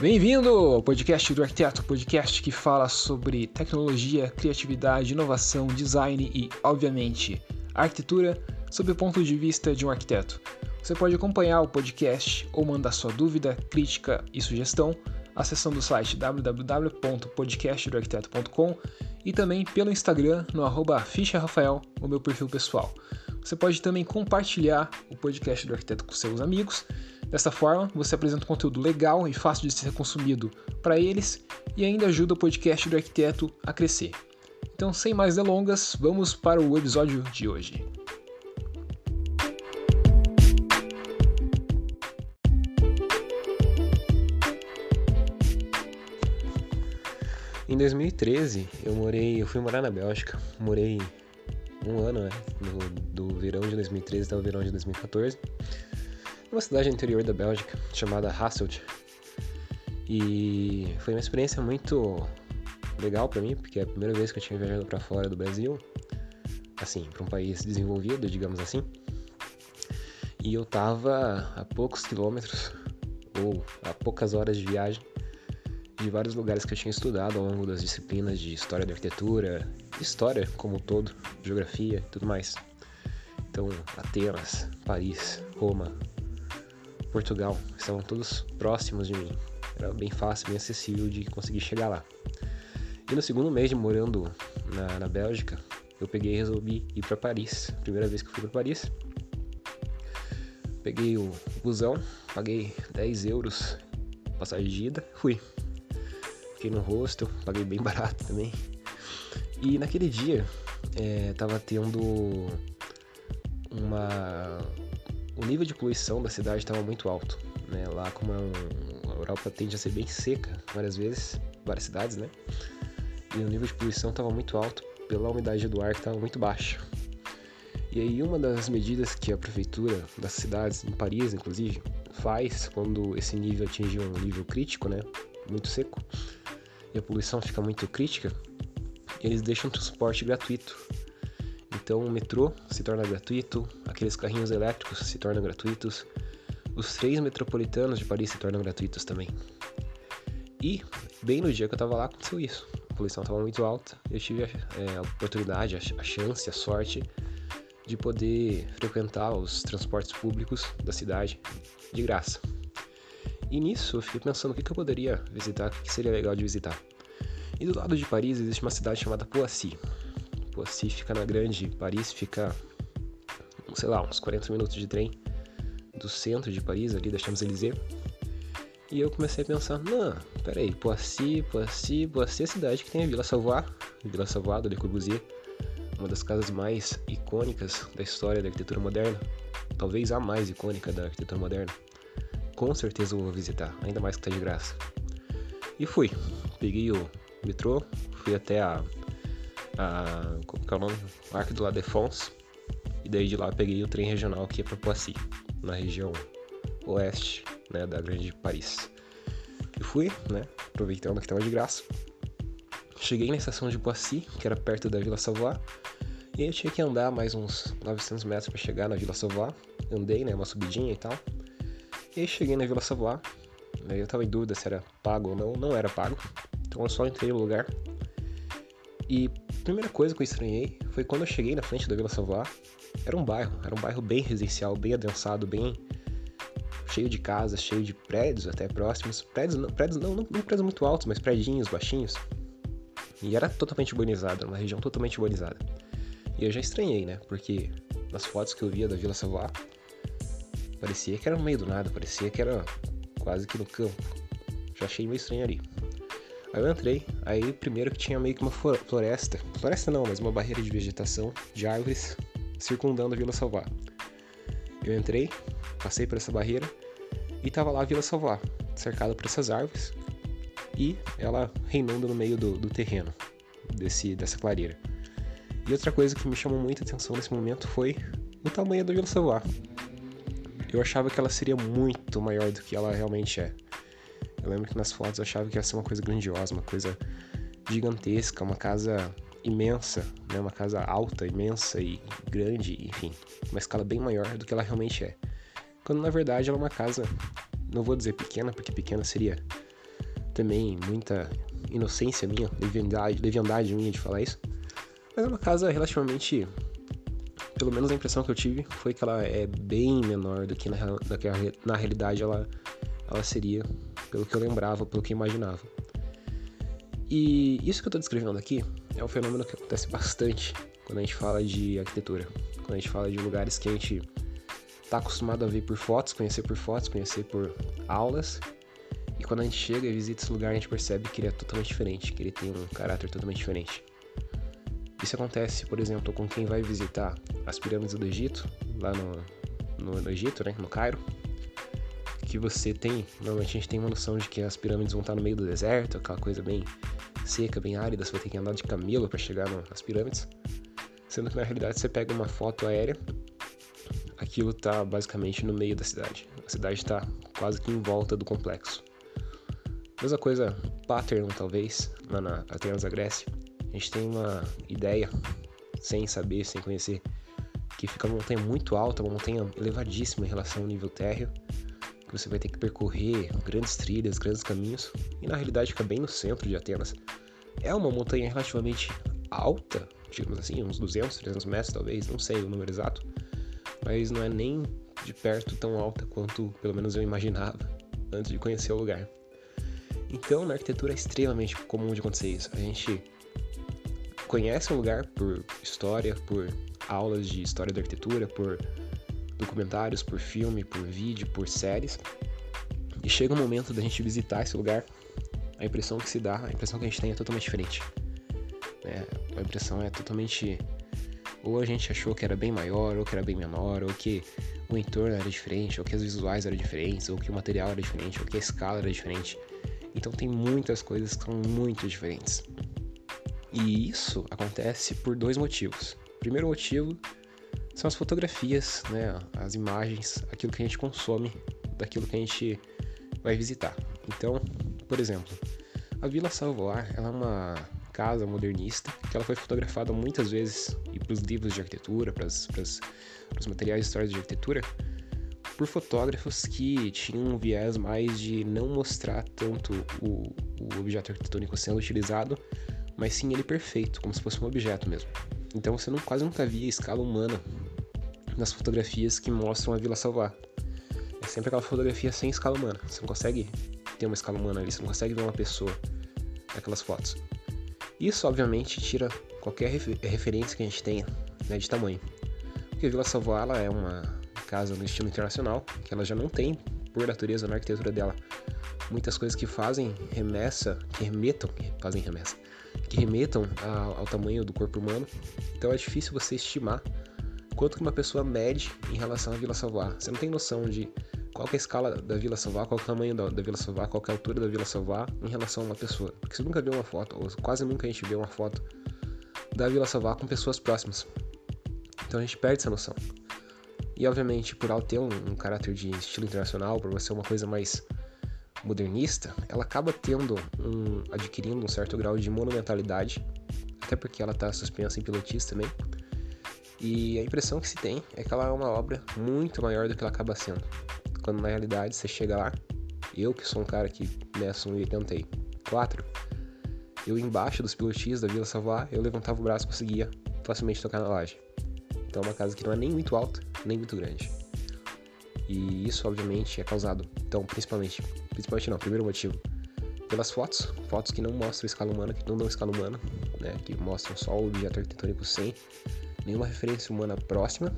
Bem-vindo ao podcast do Arquiteto, podcast que fala sobre tecnologia, criatividade, inovação, design e, obviamente, arquitetura sob o ponto de vista de um arquiteto. Você pode acompanhar o podcast ou mandar sua dúvida, crítica e sugestão acessando o site www.podcastdoarquiteto.com e também pelo Instagram no arroba Rafael, o meu perfil pessoal. Você pode também compartilhar o podcast do arquiteto com seus amigos. Dessa forma, você apresenta um conteúdo legal e fácil de ser consumido para eles e ainda ajuda o podcast do arquiteto a crescer. Então, sem mais delongas, vamos para o episódio de hoje. Em 2013, eu morei, eu fui morar na Bélgica, morei um ano, né, do, do verão de 2013 até o verão de 2014, numa cidade interior da Bélgica chamada Hasselt. E foi uma experiência muito legal para mim, porque é a primeira vez que eu tinha viajado para fora do Brasil, assim, para um país desenvolvido, digamos assim. E eu tava a poucos quilômetros ou a poucas horas de viagem de vários lugares que eu tinha estudado ao longo das disciplinas de história da arquitetura, história como um todo, geografia tudo mais. Então, Atenas, Paris, Roma, Portugal, estavam todos próximos de mim. Era bem fácil, bem acessível de conseguir chegar lá. E no segundo mês de morando na, na Bélgica, eu peguei e resolvi ir para Paris. Primeira vez que fui para Paris. Peguei o busão, paguei 10 euros passagem de ida, fui. Fiquei no hostel, paguei bem barato também. E naquele dia, é, tava tendo uma. O nível de poluição da cidade estava muito alto. Né? Lá, como é um... a Europa tende a ser bem seca várias vezes, várias cidades, né? E o nível de poluição estava muito alto pela umidade do ar que estava muito baixa. E aí, uma das medidas que a prefeitura das cidades, em Paris inclusive, faz quando esse nível atinge um nível crítico, né? Muito seco, e a poluição fica muito crítica, eles deixam transporte gratuito. Então o metrô se torna gratuito, aqueles carrinhos elétricos se tornam gratuitos, os trens metropolitanos de Paris se tornam gratuitos também. E bem no dia que eu estava lá aconteceu isso. A poluição estava muito alta, eu tive é, a oportunidade, a chance, a sorte de poder frequentar os transportes públicos da cidade de graça. E nisso eu fiquei pensando o que, eu poderia visitar, o que seria legal de visitar. E do lado de Paris existe uma cidade chamada Poissy. Poissy fica na grande Paris, fica, sei lá, uns 40 minutos de trem do centro de Paris, ali da Champs-Élysées. E eu comecei a pensar, não, peraí, Poissy, Poissy, Poissy é a cidade que tem a Vila Savoie, Vila Savoie do Le Corbusier, uma das casas mais icônicas da história da arquitetura moderna, talvez a mais icônica da arquitetura moderna com certeza eu vou visitar, ainda mais que tá de graça. E fui. Peguei o metrô, fui até a. a como que é o nome? Arco do La Défense. E daí de lá peguei o trem regional que ia pra Poissy, na região oeste né, da grande Paris. E fui, né? Aproveitando que tava de graça. Cheguei na estação de Poissy, que era perto da Vila Savoie. E eu tinha que andar mais uns 900 metros para chegar na Vila Savoie. Andei, né? Uma subidinha e tal. E aí cheguei na Vila Savoie, eu tava em dúvida se era pago ou não, não era pago, então eu só entrei no lugar. E a primeira coisa que eu estranhei foi quando eu cheguei na frente da Vila Savoie, era um bairro, era um bairro bem residencial, bem adensado, bem cheio de casas, cheio de prédios até próximos, prédios não, prédios não, não, não prédios muito altos, mas prédios baixinhos. E era totalmente urbanizado, uma região totalmente urbanizada. E eu já estranhei, né? Porque nas fotos que eu via da Vila Savoie, Parecia que era no meio do nada, parecia que era quase que no campo. Já achei meio estranho ali. Aí eu entrei, aí primeiro que tinha meio que uma floresta. Floresta não, mas uma barreira de vegetação, de árvores, circundando a Vila Salvar. Eu entrei, passei por essa barreira e tava lá a Vila Salvar, cercada por essas árvores e ela reinando no meio do, do terreno desse, dessa clareira. E outra coisa que me chamou muita atenção nesse momento foi o tamanho da Vila Salvar eu achava que ela seria muito maior do que ela realmente é. Eu lembro que nas fotos eu achava que ia ser uma coisa grandiosa, uma coisa gigantesca, uma casa imensa, né? uma casa alta, imensa e grande, enfim, uma escala bem maior do que ela realmente é. Quando na verdade ela é uma casa, não vou dizer pequena, porque pequena seria também muita inocência minha, leviandade, leviandade minha de falar isso. Mas é uma casa relativamente. Pelo menos a impressão que eu tive foi que ela é bem menor do que na, do que na realidade ela, ela seria, pelo que eu lembrava, pelo que eu imaginava. E isso que eu estou descrevendo aqui é um fenômeno que acontece bastante quando a gente fala de arquitetura, quando a gente fala de lugares que a gente está acostumado a ver por fotos, conhecer por fotos, conhecer por aulas. E quando a gente chega e visita esse lugar, a gente percebe que ele é totalmente diferente, que ele tem um caráter totalmente diferente. Isso acontece, por exemplo, com quem vai visitar as pirâmides do Egito, lá no, no, no Egito, né, no Cairo, que você tem, normalmente a gente tem uma noção de que as pirâmides vão estar no meio do deserto, aquela coisa bem seca, bem árida, você vai ter que andar de camelo para chegar nas pirâmides. Sendo que na realidade você pega uma foto aérea, aquilo está basicamente no meio da cidade. A cidade está quase que em volta do complexo. Mesma coisa, Pattern, talvez, lá na Atenas da Grécia. A gente tem uma ideia, sem saber, sem conhecer, que fica uma montanha muito alta, uma montanha elevadíssima em relação ao nível térreo, que você vai ter que percorrer grandes trilhas, grandes caminhos, e na realidade fica bem no centro de Atenas. É uma montanha relativamente alta, digamos assim, uns 200, 300 metros talvez, não sei o número exato, mas não é nem de perto tão alta quanto pelo menos eu imaginava antes de conhecer o lugar. Então, na arquitetura é extremamente comum de acontecer isso. A gente conhece um lugar por história, por aulas de história da arquitetura, por documentários, por filme, por vídeo, por séries. E chega um momento da gente visitar esse lugar, a impressão que se dá, a impressão que a gente tem é totalmente diferente. É, a impressão é totalmente. Ou a gente achou que era bem maior, ou que era bem menor, ou que o entorno era diferente, ou que as visuais eram diferentes, ou que o material era diferente, ou que a escala era diferente. Então tem muitas coisas que são muito diferentes. E isso acontece por dois motivos. O primeiro motivo são as fotografias, né, as imagens, aquilo que a gente consome daquilo que a gente vai visitar. Então, por exemplo, a Vila Salvoar ela é uma casa modernista que ela foi fotografada muitas vezes e para os livros de arquitetura, para os materiais de história de arquitetura, por fotógrafos que tinham um viés mais de não mostrar tanto o, o objeto arquitetônico sendo utilizado, mas sim ele perfeito, como se fosse um objeto mesmo. Então você não, quase nunca via escala humana nas fotografias que mostram a Vila Salvar. É sempre aquela fotografia sem escala humana. Você não consegue ter uma escala humana ali, você não consegue ver uma pessoa naquelas fotos. Isso, obviamente, tira qualquer referência que a gente tenha né, de tamanho. Porque a Vila Savoie é uma casa no estilo internacional, que ela já não tem, por natureza, na arquitetura dela, muitas coisas que fazem remessa, que remetam, que fazem remessa, que remetam ao, ao tamanho do corpo humano. Então é difícil você estimar quanto que uma pessoa mede em relação à Vila Savoie. Você não tem noção de qual é a escala da Vila Savoie, qual é o tamanho da, da Vila Savoie, qual é a altura da Vila Savoie em relação a uma pessoa. Porque você nunca vê uma foto, ou quase nunca a gente vê uma foto da Vila Savoie com pessoas próximas. Então a gente perde essa noção. E obviamente, por ela ter um, um caráter de estilo internacional, por ser uma coisa mais modernista, ela acaba tendo um, adquirindo um certo grau de monumentalidade, até porque ela está suspensa em pilotis também. E a impressão que se tem é que ela é uma obra muito maior do que ela acaba sendo quando na realidade você chega lá, eu que sou um cara que meço 1,84, eu embaixo dos pilotis da Vila Savoie, eu levantava o braço e conseguia facilmente tocar na laje. Então é uma casa que não é nem muito alta, nem muito grande. E isso, obviamente, é causado, então, principalmente, principalmente não, primeiro motivo, pelas fotos, fotos que não mostram escala humana, que não dão escala humana, né, que mostram só o objeto arquitetônico sem nenhuma referência humana próxima.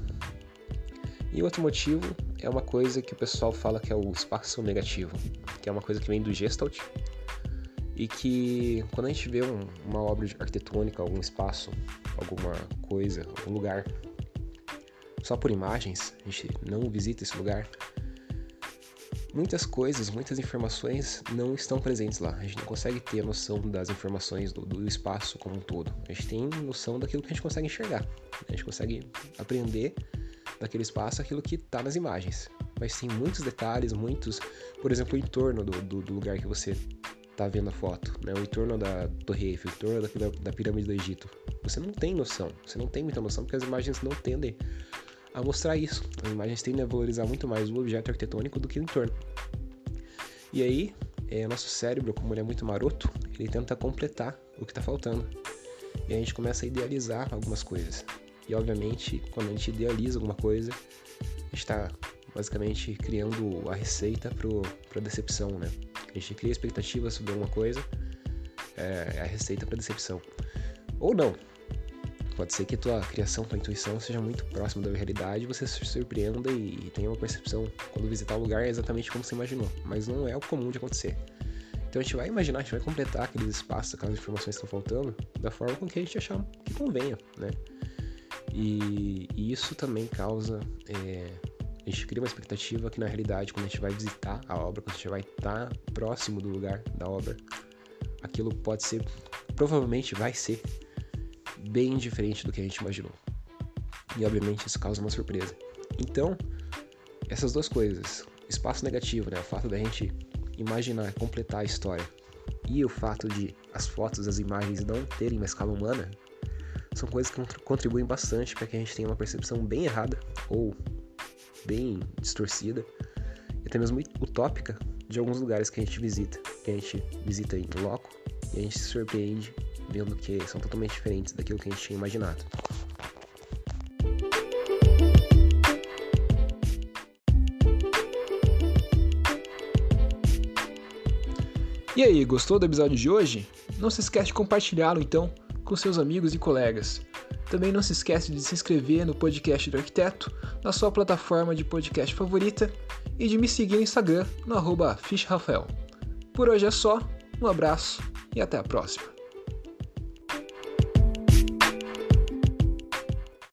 E outro motivo é uma coisa que o pessoal fala que é o espaço negativo, que é uma coisa que vem do Gestalt e que quando a gente vê um, uma obra arquitetônica, algum espaço, alguma coisa, algum lugar, só por imagens, a gente não visita esse lugar, muitas coisas, muitas informações não estão presentes lá. A gente não consegue ter noção das informações do, do, espaço como um todo. A gente tem noção daquilo que a gente consegue enxergar. A gente consegue aprender daquele espaço aquilo que está nas imagens. Mas tem muitos detalhes, muitos, por exemplo, o entorno do, do, do lugar que você está vendo a foto, né? o entorno da Torre Eiffel, o entorno da, da pirâmide do Egito. Você não tem noção, você não tem muita noção porque as imagens não tendem a mostrar isso. As imagens tendem a valorizar muito mais o objeto arquitetônico do que o entorno. E aí é, nosso cérebro, como ele é muito maroto, ele tenta completar o que está faltando. E a gente começa a idealizar algumas coisas. E obviamente, quando a gente idealiza alguma coisa, a gente está basicamente criando a receita para a decepção, né? A gente cria expectativas sobre alguma coisa, é a receita para decepção. Ou não. Pode ser que tua criação, tua intuição seja muito próxima da realidade, você se surpreenda e tenha uma percepção quando visitar o lugar é exatamente como você imaginou, mas não é o comum de acontecer. Então a gente vai imaginar, a gente vai completar aqueles espaços, aquelas informações que estão faltando, da forma com que a gente achar que convenha, né? E, e isso também causa. É, a gente cria uma expectativa que na realidade, quando a gente vai visitar a obra, quando a gente vai estar próximo do lugar da obra, aquilo pode ser, provavelmente vai ser bem diferente do que a gente imaginou. E obviamente isso causa uma surpresa. Então, essas duas coisas, espaço negativo, né, o fato da gente imaginar, completar a história, e o fato de as fotos, as imagens não terem uma escala humana, são coisas que contribuem bastante para que a gente tenha uma percepção bem errada ou bem distorcida e até mesmo utópica de alguns lugares que a gente visita, que a gente visita em loco e a gente se surpreende vendo que são totalmente diferentes daquilo que a gente tinha imaginado. E aí, gostou do episódio de hoje? Não se esquece de compartilhá-lo então com seus amigos e colegas. Também não se esquece de se inscrever no podcast do arquiteto na sua plataforma de podcast favorita e de me seguir no Instagram no arroba Por hoje é só, um abraço e até a próxima.